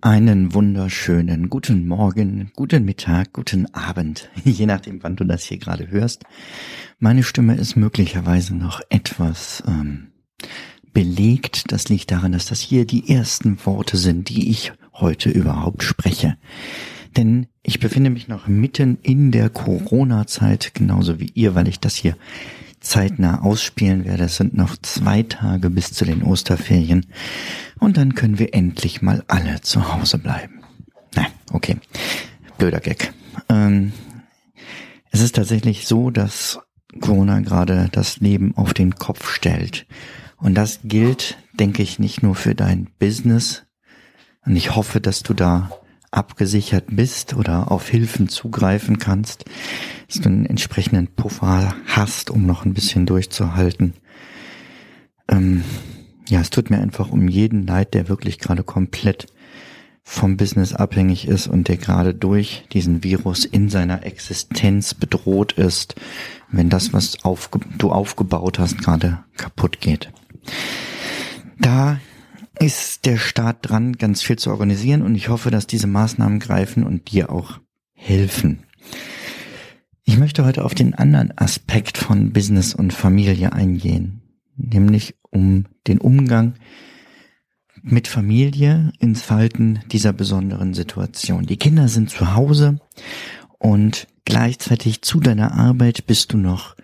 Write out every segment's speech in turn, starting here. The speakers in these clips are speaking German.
Einen wunderschönen guten Morgen, guten Mittag, guten Abend, je nachdem, wann du das hier gerade hörst. Meine Stimme ist möglicherweise noch etwas ähm, belegt. Das liegt daran, dass das hier die ersten Worte sind, die ich heute überhaupt spreche. Denn ich befinde mich noch mitten in der Corona-Zeit, genauso wie ihr, weil ich das hier zeitnah ausspielen werde. Es sind noch zwei Tage bis zu den Osterferien. Und dann können wir endlich mal alle zu Hause bleiben. Na, okay. Blöder Gag. Ähm, es ist tatsächlich so, dass Corona gerade das Leben auf den Kopf stellt. Und das gilt, denke ich, nicht nur für dein Business. Und ich hoffe, dass du da abgesichert bist oder auf Hilfen zugreifen kannst, dass du einen entsprechenden Puffer hast, um noch ein bisschen durchzuhalten. Ähm, ja, es tut mir einfach um jeden leid, der wirklich gerade komplett vom Business abhängig ist und der gerade durch diesen Virus in seiner Existenz bedroht ist, wenn das, was aufge du aufgebaut hast, gerade kaputt geht. Da ist der Staat dran, ganz viel zu organisieren und ich hoffe, dass diese Maßnahmen greifen und dir auch helfen. Ich möchte heute auf den anderen Aspekt von Business und Familie eingehen, nämlich um den Umgang mit Familie ins Falten dieser besonderen Situation. Die Kinder sind zu Hause und gleichzeitig zu deiner Arbeit bist du noch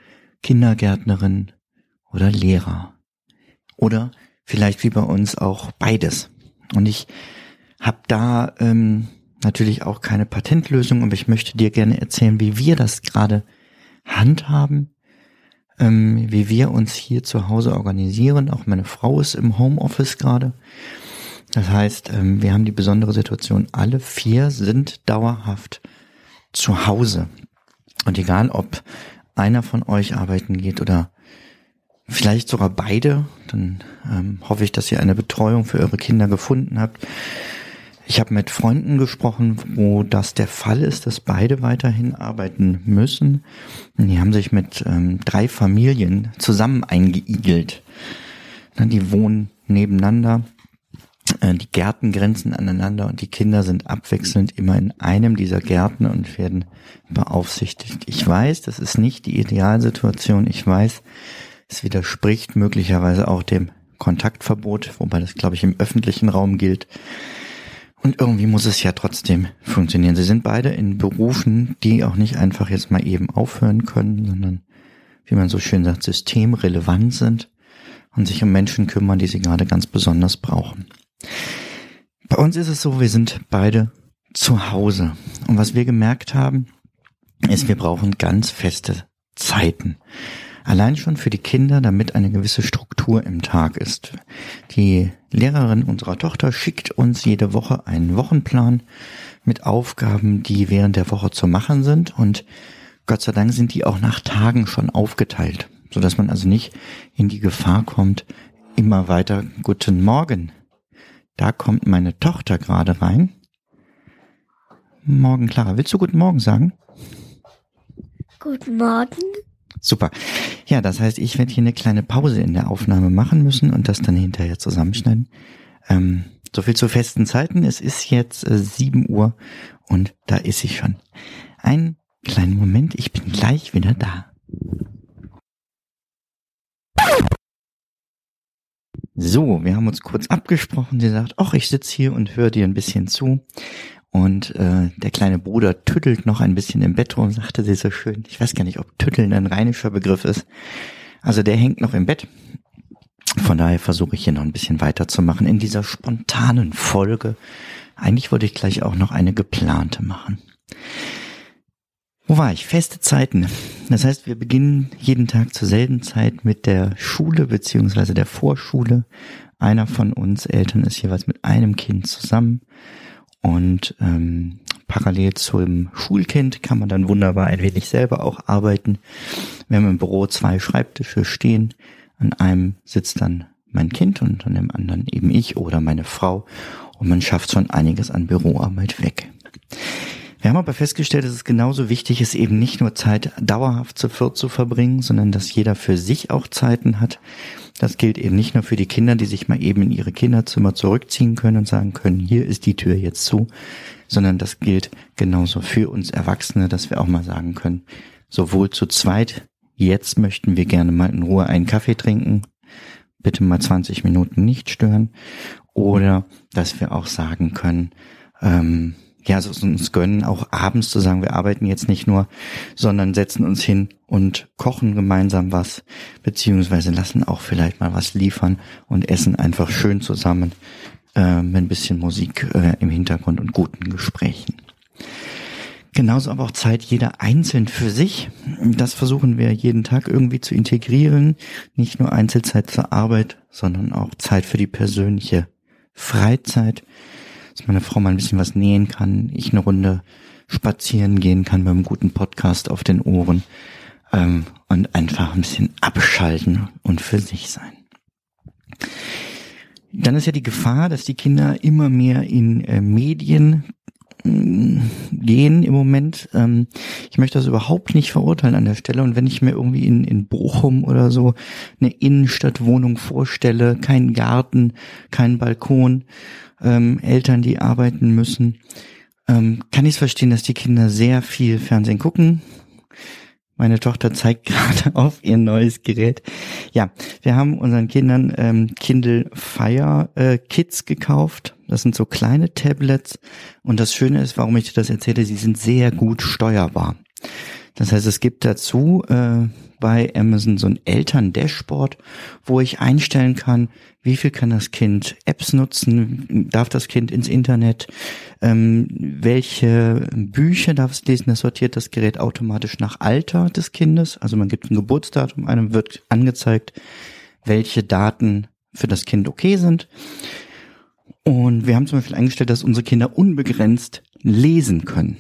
Kindergärtnerin oder Lehrer. Oder vielleicht wie bei uns auch beides. Und ich habe da ähm, natürlich auch keine Patentlösung, aber ich möchte dir gerne erzählen, wie wir das gerade handhaben, ähm, wie wir uns hier zu Hause organisieren. Auch meine Frau ist im Homeoffice gerade. Das heißt, ähm, wir haben die besondere Situation, alle vier sind dauerhaft zu Hause. Und egal, ob einer von euch arbeiten geht oder vielleicht sogar beide. Dann ähm, hoffe ich, dass ihr eine Betreuung für eure Kinder gefunden habt. Ich habe mit Freunden gesprochen, wo das der Fall ist, dass beide weiterhin arbeiten müssen. Die haben sich mit ähm, drei Familien zusammen eingeigelt. Die wohnen nebeneinander. Äh, die Gärten grenzen aneinander und die Kinder sind abwechselnd immer in einem dieser Gärten und werden beaufsichtigt. Ich weiß, das ist nicht die Idealsituation. Ich weiß, es widerspricht möglicherweise auch dem Kontaktverbot, wobei das, glaube ich, im öffentlichen Raum gilt. Und irgendwie muss es ja trotzdem funktionieren. Sie sind beide in Berufen, die auch nicht einfach jetzt mal eben aufhören können, sondern, wie man so schön sagt, systemrelevant sind und sich um Menschen kümmern, die sie gerade ganz besonders brauchen. Bei uns ist es so, wir sind beide zu Hause. Und was wir gemerkt haben, ist, wir brauchen ganz feste Zeiten. Allein schon für die Kinder, damit eine gewisse Struktur im Tag ist. Die Lehrerin unserer Tochter schickt uns jede Woche einen Wochenplan mit Aufgaben, die während der Woche zu machen sind und Gott sei Dank sind die auch nach Tagen schon aufgeteilt, so dass man also nicht in die Gefahr kommt, immer weiter Guten Morgen. Da kommt meine Tochter gerade rein. Morgen, Clara. Willst du Guten Morgen sagen? Guten Morgen. Super. Ja, das heißt, ich werde hier eine kleine Pause in der Aufnahme machen müssen und das dann hinterher zusammenschneiden. Ähm, so viel zu festen Zeiten. Es ist jetzt äh, 7 Uhr und da ist sie schon. Einen kleinen Moment, ich bin gleich wieder da. So, wir haben uns kurz abgesprochen. Sie sagt, ach, ich sitze hier und höre dir ein bisschen zu. Und äh, der kleine Bruder tüttelt noch ein bisschen im Bett rum, sagte sie so schön. Ich weiß gar nicht, ob tütteln ein rheinischer Begriff ist. Also der hängt noch im Bett. Von daher versuche ich hier noch ein bisschen weiterzumachen in dieser spontanen Folge. Eigentlich wollte ich gleich auch noch eine geplante machen. Wo war ich? Feste Zeiten. Das heißt, wir beginnen jeden Tag zur selben Zeit mit der Schule beziehungsweise der Vorschule. Einer von uns Eltern ist jeweils mit einem Kind zusammen und ähm, parallel zum Schulkind kann man dann wunderbar ein wenig selber auch arbeiten. Wir haben im Büro zwei Schreibtische stehen. An einem sitzt dann mein Kind und an dem anderen eben ich oder meine Frau und man schafft schon einiges an Büroarbeit weg. Wir haben aber festgestellt, dass es genauso wichtig ist, eben nicht nur Zeit dauerhaft zu viert zu verbringen, sondern dass jeder für sich auch Zeiten hat. Das gilt eben nicht nur für die Kinder, die sich mal eben in ihre Kinderzimmer zurückziehen können und sagen können, hier ist die Tür jetzt zu, sondern das gilt genauso für uns Erwachsene, dass wir auch mal sagen können, sowohl zu zweit, jetzt möchten wir gerne mal in Ruhe einen Kaffee trinken, bitte mal 20 Minuten nicht stören, oder dass wir auch sagen können, ähm, ja, so uns gönnen, auch abends zu sagen, wir arbeiten jetzt nicht nur, sondern setzen uns hin und kochen gemeinsam was, beziehungsweise lassen auch vielleicht mal was liefern und essen einfach schön zusammen äh, mit ein bisschen Musik äh, im Hintergrund und guten Gesprächen. Genauso aber auch Zeit jeder einzeln für sich. Das versuchen wir jeden Tag irgendwie zu integrieren. Nicht nur Einzelzeit zur Arbeit, sondern auch Zeit für die persönliche Freizeit dass meine Frau mal ein bisschen was nähen kann, ich eine Runde spazieren gehen kann einem guten Podcast auf den Ohren ähm, und einfach ein bisschen abschalten und für sich sein. Dann ist ja die Gefahr, dass die Kinder immer mehr in äh, Medien gehen im Moment. Ähm, ich möchte das überhaupt nicht verurteilen an der Stelle. Und wenn ich mir irgendwie in, in Bochum oder so eine Innenstadtwohnung vorstelle, kein Garten, kein Balkon ähm, Eltern, die arbeiten müssen, ähm, kann ich es verstehen, dass die Kinder sehr viel Fernsehen gucken. Meine Tochter zeigt gerade auf ihr neues Gerät. Ja, wir haben unseren Kindern ähm, Kindle Fire äh, Kids gekauft. Das sind so kleine Tablets. Und das Schöne ist, warum ich dir das erzähle, sie sind sehr gut steuerbar. Das heißt, es gibt dazu äh, bei Amazon so ein Eltern-Dashboard, wo ich einstellen kann, wie viel kann das Kind Apps nutzen, darf das Kind ins Internet, ähm, welche Bücher darf es lesen, das sortiert das Gerät automatisch nach Alter des Kindes, also man gibt ein Geburtsdatum, einem wird angezeigt, welche Daten für das Kind okay sind. Und wir haben zum Beispiel eingestellt, dass unsere Kinder unbegrenzt lesen können.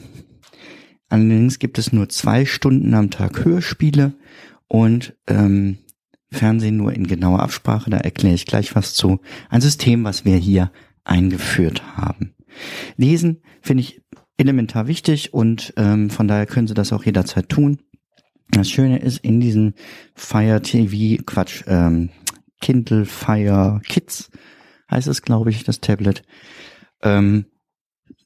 Allerdings gibt es nur zwei Stunden am Tag Hörspiele und ähm, Fernsehen nur in genauer Absprache, da erkläre ich gleich was zu. Ein System, was wir hier eingeführt haben. Lesen finde ich elementar wichtig und ähm, von daher können Sie das auch jederzeit tun. Das Schöne ist, in diesem Fire TV, Quatsch, ähm, Kindle Fire Kids heißt es, glaube ich, das Tablet, ähm,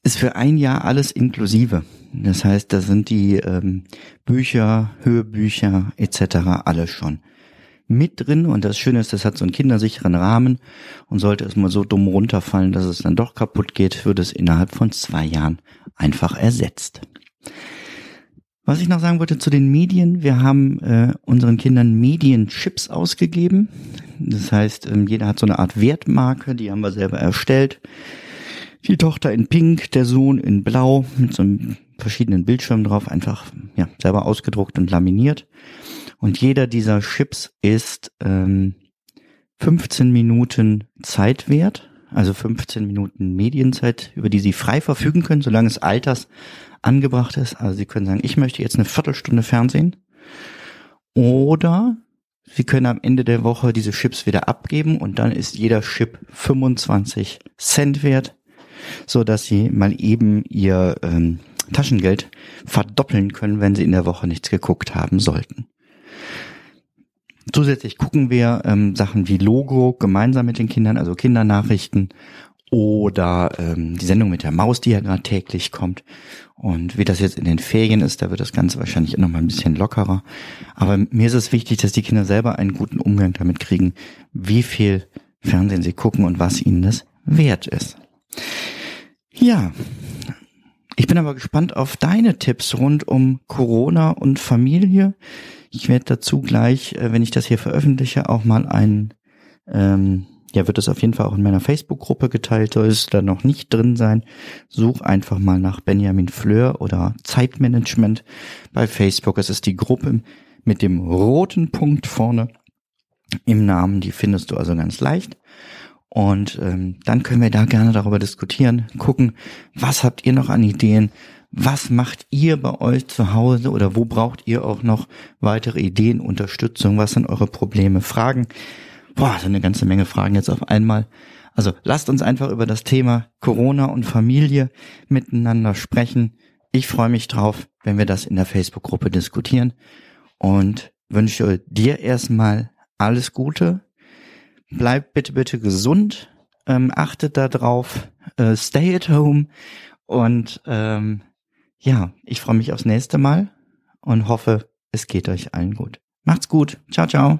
ist für ein Jahr alles inklusive. Das heißt, da sind die ähm, Bücher, Hörbücher etc. alles schon mit drin und das Schöne ist, das hat so einen kindersicheren Rahmen und sollte es mal so dumm runterfallen, dass es dann doch kaputt geht, wird es innerhalb von zwei Jahren einfach ersetzt. Was ich noch sagen wollte zu den Medien, wir haben äh, unseren Kindern Medienchips ausgegeben. Das heißt, ähm, jeder hat so eine Art Wertmarke, die haben wir selber erstellt. Die Tochter in Pink, der Sohn in Blau mit so einem verschiedenen Bildschirmen drauf, einfach ja selber ausgedruckt und laminiert. Und jeder dieser Chips ist ähm, 15 Minuten Zeit wert, also 15 Minuten Medienzeit, über die Sie frei verfügen können, solange es alters angebracht ist. Also Sie können sagen, ich möchte jetzt eine Viertelstunde Fernsehen. Oder Sie können am Ende der Woche diese Chips wieder abgeben und dann ist jeder Chip 25 Cent wert, so dass Sie mal eben Ihr ähm, Taschengeld verdoppeln können, wenn Sie in der Woche nichts geguckt haben sollten. Zusätzlich gucken wir ähm, Sachen wie Logo gemeinsam mit den Kindern, also Kindernachrichten oder ähm, die Sendung mit der Maus, die ja gerade täglich kommt. Und wie das jetzt in den Ferien ist, da wird das Ganze wahrscheinlich noch mal ein bisschen lockerer. Aber mir ist es wichtig, dass die Kinder selber einen guten Umgang damit kriegen, wie viel Fernsehen sie gucken und was ihnen das wert ist. Ja, ich bin aber gespannt auf deine Tipps rund um Corona und Familie. Ich werde dazu gleich, äh, wenn ich das hier veröffentliche, auch mal einen ähm, ja, wird es auf jeden Fall auch in meiner Facebook-Gruppe geteilt. Soll es da noch nicht drin sein, such einfach mal nach Benjamin Fleur oder Zeitmanagement bei Facebook. Es ist die Gruppe mit dem roten Punkt vorne im Namen. Die findest du also ganz leicht. Und ähm, dann können wir da gerne darüber diskutieren, gucken, was habt ihr noch an Ideen, was macht ihr bei euch zu Hause oder wo braucht ihr auch noch weitere Ideen, Unterstützung, was sind eure Probleme, Fragen. Boah, so eine ganze Menge Fragen jetzt auf einmal. Also lasst uns einfach über das Thema Corona und Familie miteinander sprechen. Ich freue mich drauf, wenn wir das in der Facebook-Gruppe diskutieren und wünsche dir erstmal alles Gute. Bleibt bitte, bitte gesund. Ähm, achtet darauf. Äh, stay at home. Und ähm, ja, ich freue mich aufs nächste Mal und hoffe, es geht euch allen gut. Macht's gut. Ciao, ciao.